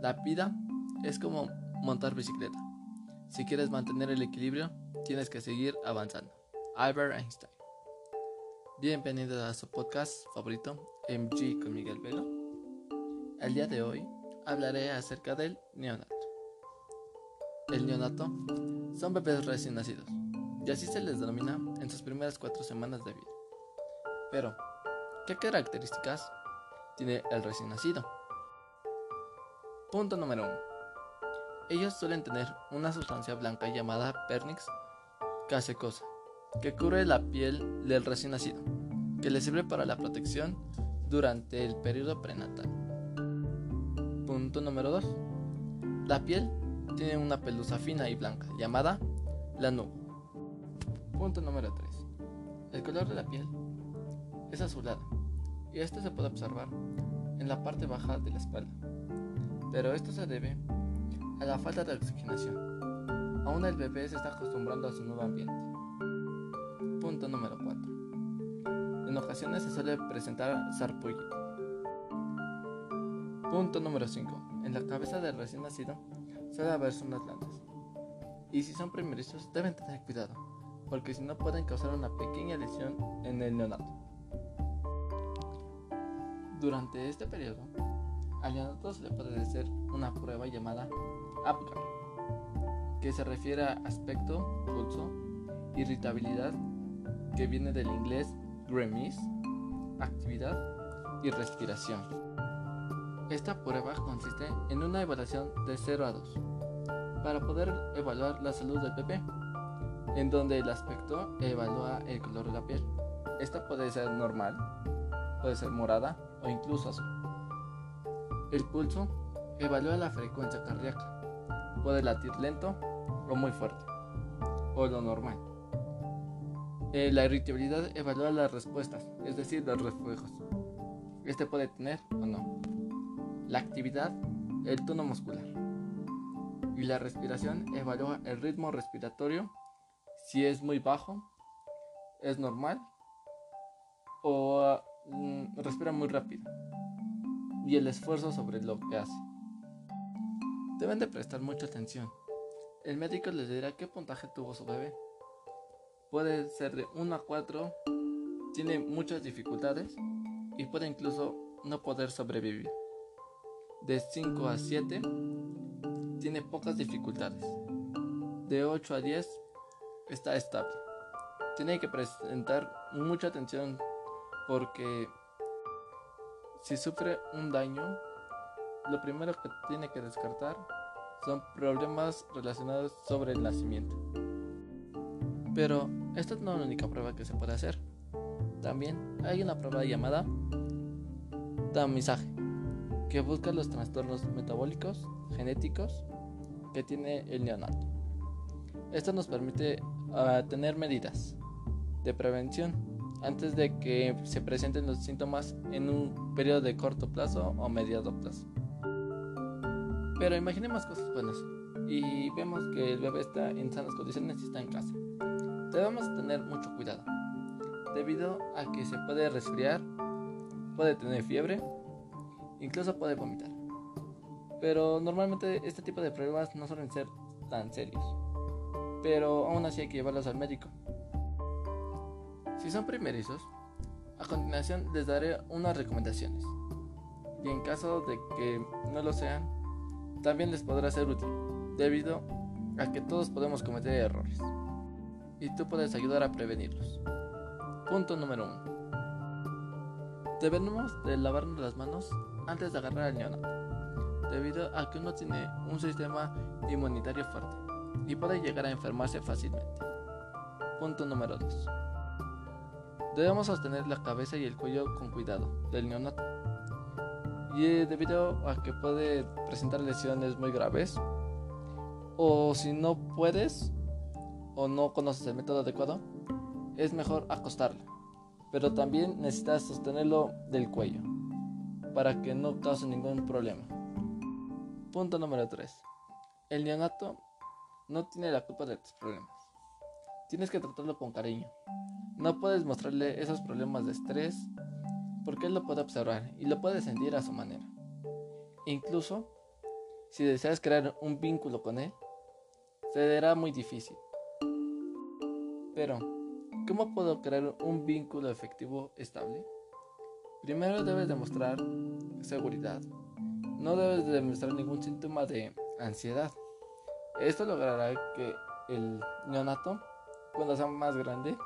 La vida es como montar bicicleta. Si quieres mantener el equilibrio, tienes que seguir avanzando. Albert Einstein. Bienvenidos a su podcast favorito, MG con Miguel Velo. El día de hoy hablaré acerca del neonato. El neonato son bebés recién nacidos, y así se les denomina en sus primeras cuatro semanas de vida. Pero, ¿qué características tiene el recién nacido? Punto número 1. Ellos suelen tener una sustancia blanca llamada pernix casecosa, que cubre la piel del recién nacido, que le sirve para la protección durante el periodo prenatal. Punto número 2. La piel tiene una pelusa fina y blanca llamada la nube. Punto número 3. El color de la piel es azulado y esto se puede observar en la parte baja de la espalda. Pero esto se debe a la falta de oxigenación. Aún el bebé se está acostumbrando a su nuevo ambiente. Punto número 4. En ocasiones se suele presentar sarpullido. Punto número 5. En la cabeza del recién nacido suele haber zonas blandas. Y si son primerizos deben tener cuidado, porque si no pueden causar una pequeña lesión en el neonato. Durante este periodo, al neonato se le puede hacer una prueba llamada APGAR, que se refiere a aspecto, pulso, irritabilidad, que viene del inglés GREMIS, actividad y respiración. Esta prueba consiste en una evaluación de 0 a 2 para poder evaluar la salud del bebé, en donde el aspecto evalúa el color de la piel. Esta puede ser normal, puede ser morada o incluso azul. El pulso evalúa la frecuencia cardíaca. Puede latir lento o muy fuerte, o lo normal. Eh, la irritabilidad evalúa las respuestas, es decir, los reflejos. Este puede tener o no. La actividad, el tono muscular. Y la respiración evalúa el ritmo respiratorio, si es muy bajo, es normal o mm, respira muy rápido. Y el esfuerzo sobre lo que hace. Deben de prestar mucha atención. El médico les dirá qué puntaje tuvo su bebé. Puede ser de 1 a 4, tiene muchas dificultades y puede incluso no poder sobrevivir. De 5 a 7, tiene pocas dificultades. De 8 a 10, está estable. Tiene que presentar mucha atención porque si sufre un daño, lo primero que tiene que descartar son problemas relacionados sobre el nacimiento. Pero esta no es la única prueba que se puede hacer. También hay una prueba llamada tamizaje, que busca los trastornos metabólicos, genéticos que tiene el neonato. Esto nos permite uh, tener medidas de prevención antes de que se presenten los síntomas en un periodo de corto plazo o mediado plazo. Pero imaginemos cosas buenas y vemos que el bebé está en sanas condiciones y está en casa. Debemos tener mucho cuidado, debido a que se puede resfriar, puede tener fiebre, incluso puede vomitar. Pero normalmente este tipo de problemas no suelen ser tan serios, pero aún así hay que llevarlos al médico. Si son primerizos, a continuación les daré unas recomendaciones. Y en caso de que no lo sean, también les podrá ser útil, debido a que todos podemos cometer errores. Y tú puedes ayudar a prevenirlos. Punto número 1. Debemos de lavarnos las manos antes de agarrar al neonato, debido a que uno tiene un sistema inmunitario fuerte y puede llegar a enfermarse fácilmente. Punto número 2. Debemos sostener la cabeza y el cuello con cuidado del neonato, y eh, debido a que puede presentar lesiones muy graves, o si no puedes o no conoces el método adecuado, es mejor acostarlo, pero también necesitas sostenerlo del cuello para que no cause ningún problema. Punto número 3. El neonato no tiene la culpa de tus problemas. Tienes que tratarlo con cariño. No puedes mostrarle esos problemas de estrés porque él lo puede observar y lo puede sentir a su manera. incluso si deseas crear un vínculo con él, será muy difícil. Pero, ¿cómo puedo crear un vínculo efectivo estable? Primero debes demostrar seguridad. No debes demostrar ningún síntoma de ansiedad. Esto logrará que el neonato, cuando sea más grande,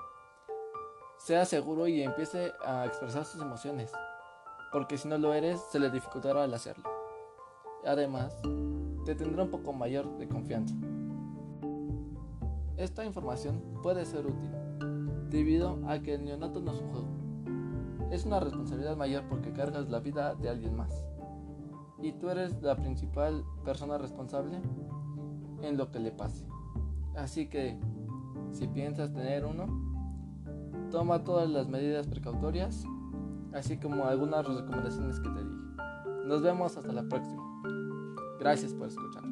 sea seguro y empiece a expresar sus emociones. Porque si no lo eres, se le dificultará al hacerlo. Además, te tendrá un poco mayor de confianza. Esta información puede ser útil, debido a que el neonato no es un juego. Es una responsabilidad mayor porque cargas la vida de alguien más. Y tú eres la principal persona responsable en lo que le pase. Así que, si piensas tener uno, toma todas las medidas precautorias, así como algunas recomendaciones que te dije. Nos vemos hasta la próxima. Gracias por escuchar.